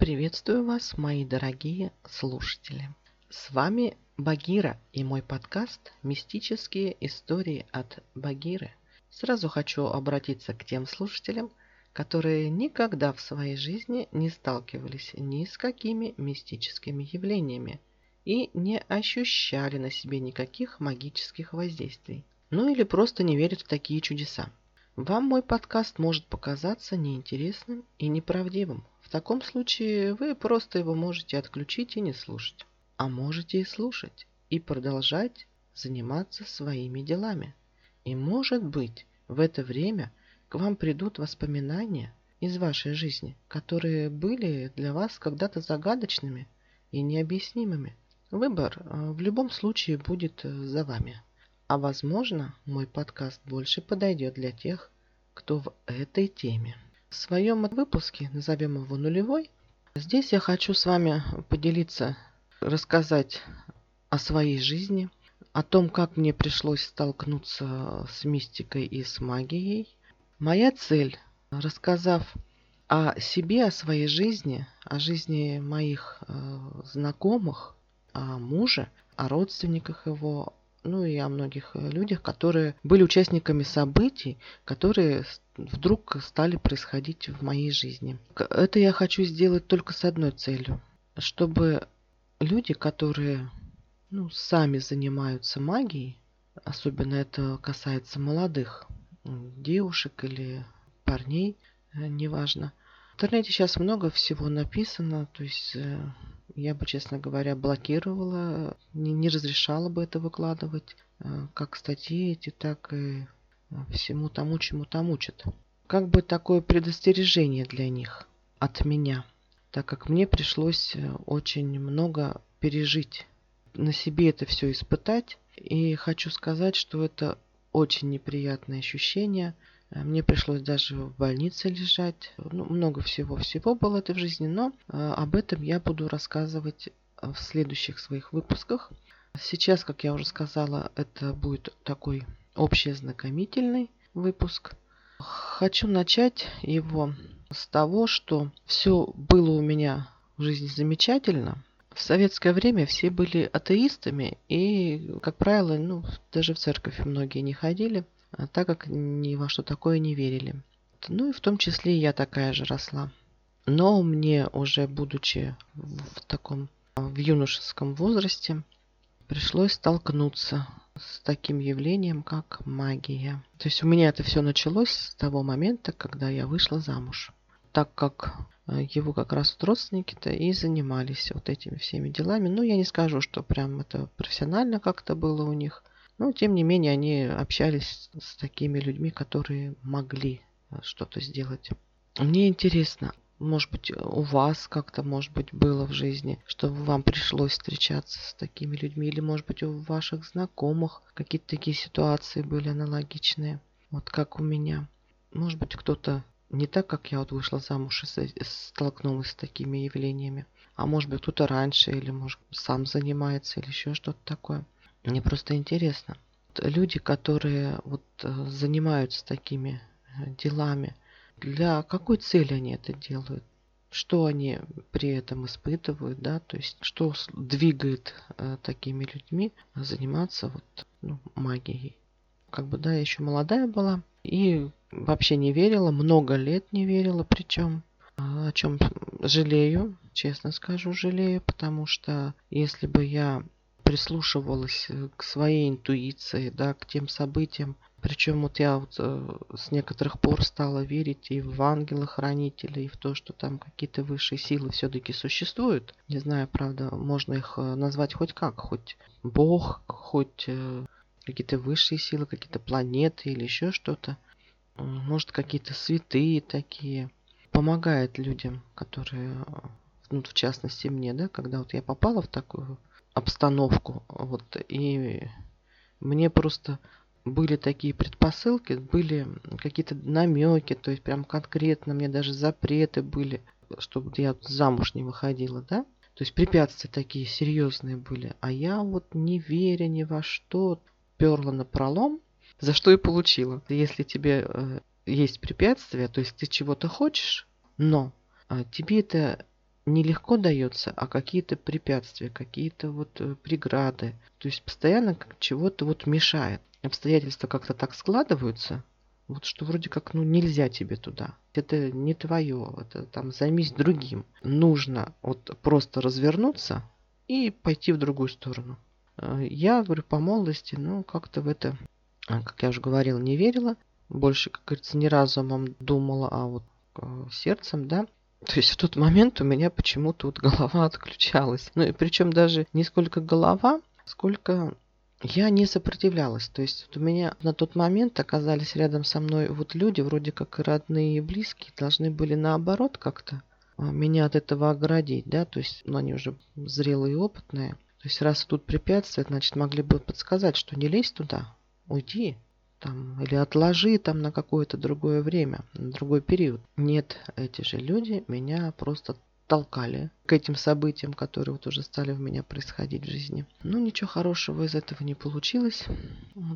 Приветствую вас, мои дорогие слушатели. С вами Багира и мой подкаст «Мистические истории от Багиры». Сразу хочу обратиться к тем слушателям, которые никогда в своей жизни не сталкивались ни с какими мистическими явлениями и не ощущали на себе никаких магических воздействий. Ну или просто не верят в такие чудеса. Вам мой подкаст может показаться неинтересным и неправдивым. В таком случае вы просто его можете отключить и не слушать. А можете и слушать, и продолжать заниматься своими делами. И может быть, в это время к вам придут воспоминания из вашей жизни, которые были для вас когда-то загадочными и необъяснимыми. Выбор э, в любом случае будет э, за вами. А возможно, мой подкаст больше подойдет для тех, кто в этой теме. В своем выпуске, назовем его нулевой, здесь я хочу с вами поделиться, рассказать о своей жизни, о том, как мне пришлось столкнуться с мистикой и с магией. Моя цель, рассказав о себе, о своей жизни, о жизни моих э, знакомых, о муже, о родственниках его, ну и о многих э, людях, которые были участниками событий, которые вдруг стали происходить в моей жизни. Это я хочу сделать только с одной целью, чтобы люди, которые ну, сами занимаются магией, особенно это касается молодых девушек или парней, э, неважно. В интернете сейчас много всего написано, то есть э, я бы, честно говоря, блокировала, не, не разрешала бы это выкладывать, э, как статьи эти, так и э, всему тому, чему там учат. Как бы такое предостережение для них от меня, так как мне пришлось э, очень много пережить, на себе это все испытать. И хочу сказать, что это очень неприятное ощущение – мне пришлось даже в больнице лежать. Ну, много всего-всего было это в жизни, но э, об этом я буду рассказывать в следующих своих выпусках. Сейчас, как я уже сказала, это будет такой общезнакомительный выпуск. Хочу начать его с того, что все было у меня в жизни замечательно. В советское время все были атеистами и, как правило, ну, даже в церковь многие не ходили. А так как ни во что такое не верили. Ну и в том числе я такая же росла. Но мне уже будучи в таком в юношеском возрасте пришлось столкнуться с таким явлением, как магия. То есть у меня это все началось с того момента, когда я вышла замуж. Так как э, его как раз родственники-то и занимались вот этими всеми делами. Ну, я не скажу, что прям это профессионально как-то было у них. Но, тем не менее, они общались с такими людьми, которые могли э, что-то сделать. Мне интересно, может быть, у вас как-то, может быть, было в жизни, что вам пришлось встречаться с такими людьми, или, может быть, у ваших знакомых какие-то такие ситуации были аналогичные, вот как у меня. Может быть, кто-то не так, как я вот вышла замуж и столкнулась с такими явлениями, а может быть, кто-то раньше, или, может, сам занимается, или еще что-то такое. Мне просто интересно. Люди, которые вот э, занимаются такими э, делами, для какой цели они это делают? Что они при этом испытывают, да, то есть что двигает э, такими людьми заниматься вот ну, магией. Как бы, да, я еще молодая была и вообще не верила, много лет не верила, причем о чем жалею, честно скажу, жалею, потому что если бы я прислушивалась э, к своей интуиции, да, к тем событиям. Причем вот я вот э, с некоторых пор стала верить и в ангела-хранителя, и в то, что там какие-то высшие силы все-таки существуют. Не знаю, правда, можно их э, назвать хоть как, хоть Бог, хоть какие-то высшие силы, какие-то планеты или еще что-то. Может, какие-то святые такие. Помогает людям, которые, ну, в частности мне, да, когда вот я попала в такую обстановку. Вот, и мне просто были такие предпосылки, были какие-то намеки, то есть прям конкретно мне даже запреты были, чтобы я замуж не выходила, да? То есть препятствия такие серьезные были. А я вот не веря ни во что, перла на пролом, за что и получила. Если тебе э, есть препятствия, то есть ты чего-то хочешь, но э, тебе это нелегко дается, а какие-то препятствия, какие-то вот э, преграды. То есть постоянно чего-то вот мешает. Обстоятельства как-то так складываются, вот что вроде как, ну, нельзя тебе туда. Это не твое, это там займись другим. Нужно вот просто развернуться и пойти в другую сторону. Э, я, говорю, по молодости, ну, как-то в это, а, как я уже говорила, не верила. Больше, как говорится, не разумом думала, а вот э, сердцем, да. То есть в тот момент у меня почему-то вот голова отключалась. Ну и причем даже не сколько голова, сколько я не сопротивлялась. То есть вот у меня на тот момент оказались рядом со мной вот люди, вроде как и родные и близкие, должны были наоборот как-то а, меня от этого оградить, да, то есть ну, они уже зрелые и опытные. То есть раз тут препятствие, значит могли бы подсказать, что не лезь туда, уйди, там, или отложи там на какое-то другое время, на другой период. Нет, эти же люди меня просто толкали к этим событиям, которые вот уже стали у меня происходить в жизни. Ну, ничего хорошего из этого не получилось.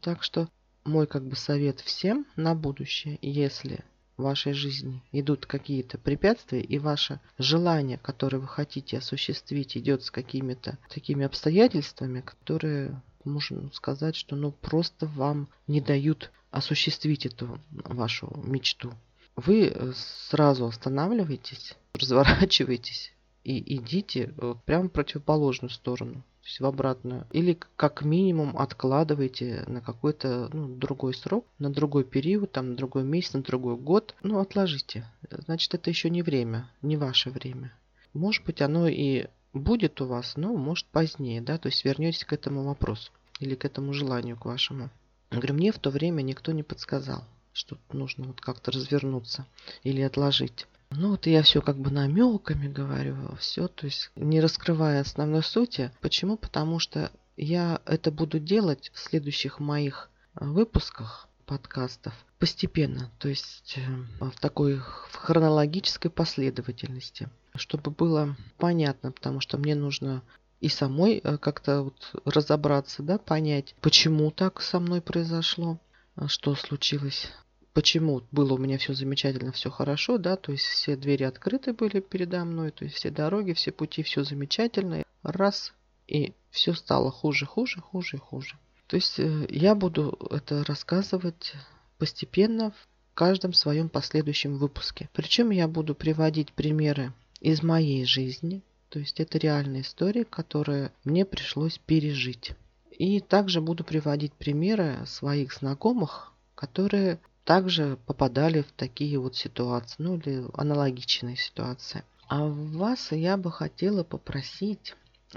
Так что мой как бы совет всем на будущее, если в вашей жизни идут какие-то препятствия, и ваше желание, которое вы хотите осуществить, идет с какими-то такими обстоятельствами, которые можно сказать, что ну просто вам не дают осуществить эту вашу мечту. Вы э, сразу останавливаетесь, разворачиваетесь и идите э, прямо в противоположную сторону, то есть в обратную. Или как минимум откладываете на какой-то ну, другой срок, на другой период, там, на другой месяц, на другой год. Ну, отложите. Значит, это еще не время, не ваше время. Может быть, оно и будет у вас, но может позднее, да, то есть вернетесь к этому вопросу или к этому желанию к вашему. Я говорю, мне в то время никто не подсказал, что нужно вот как-то развернуться или отложить. Ну вот я все как бы намеками говорю, все, то есть не раскрывая основной сути. Почему? Потому что я это буду делать в следующих моих выпусках подкастов постепенно, то есть э, в такой в хронологической последовательности чтобы было понятно, потому что мне нужно и самой э, как-то вот разобраться, да, понять, почему так со мной произошло, а что случилось, почему было у меня все замечательно, все хорошо, да, то есть все двери открыты были передо мной, то есть все дороги, все пути, все замечательно, раз, и все стало хуже, хуже, хуже хуже. То есть э, я буду это рассказывать постепенно в каждом своем последующем выпуске. Причем я буду приводить примеры из моей жизни. То есть это реальная история, которую мне пришлось пережить. И также буду приводить примеры своих знакомых, которые также попадали в такие вот ситуации, ну или аналогичные ситуации. А вас я бы хотела попросить,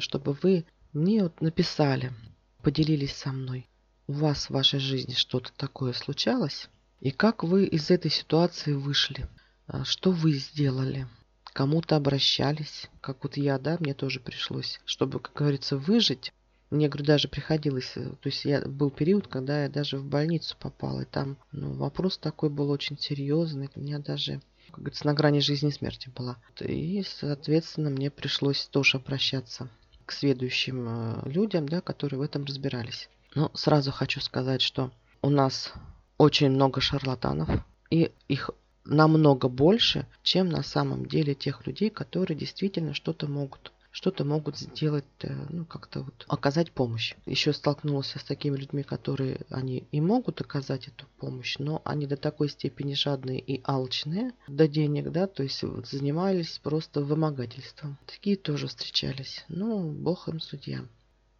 чтобы вы мне вот написали, поделились со мной. У вас в вашей жизни что-то такое случалось? И как вы из этой ситуации вышли? А что вы сделали? Кому-то обращались, как вот я, да, мне тоже пришлось, чтобы, как говорится, выжить. Мне, говорю, даже приходилось, э, то есть я был период, когда я даже в больницу попал, и там ну, вопрос такой был очень серьезный, у меня даже, как говорится, на грани жизни и смерти была. И, соответственно, мне пришлось тоже обращаться к следующим э, людям, да, которые в этом разбирались. Но сразу хочу сказать, что у нас очень много шарлатанов, и их намного больше, чем на самом деле тех людей, которые действительно что-то могут что-то могут сделать, э, ну, как-то вот оказать помощь. Еще столкнулся с такими людьми, которые они и могут оказать эту помощь, но они до такой степени жадные и алчные до денег, да, то есть вот занимались просто вымогательством. Такие тоже встречались. Ну, бог им судья.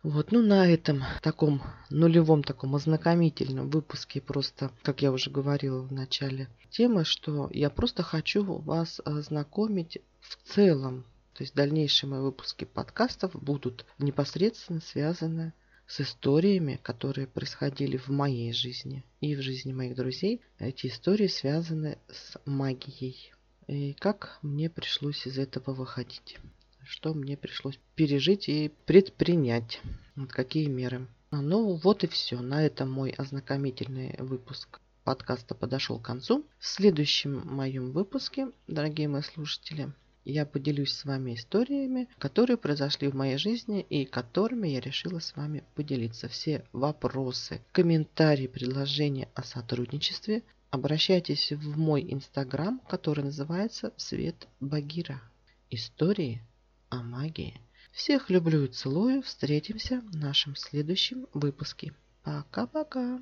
Вот, ну на этом таком нулевом таком ознакомительном выпуске просто, как я уже говорила в начале темы, что я просто хочу вас ознакомить в целом. То есть дальнейшие мои выпуски подкастов будут непосредственно связаны с историями, которые происходили в моей жизни и в жизни моих друзей. Эти истории связаны с магией. И как мне пришлось из этого выходить что мне пришлось пережить и предпринять. Вот какие меры. Ну вот и все. На этом мой ознакомительный выпуск подкаста подошел к концу. В следующем моем выпуске, дорогие мои слушатели, я поделюсь с вами историями, которые произошли в моей жизни и которыми я решила с вами поделиться. Все вопросы, комментарии, предложения о сотрудничестве обращайтесь в мой инстаграм, который называется Свет Багира. истории о магии. Всех люблю и целую. Встретимся в нашем следующем выпуске. Пока-пока.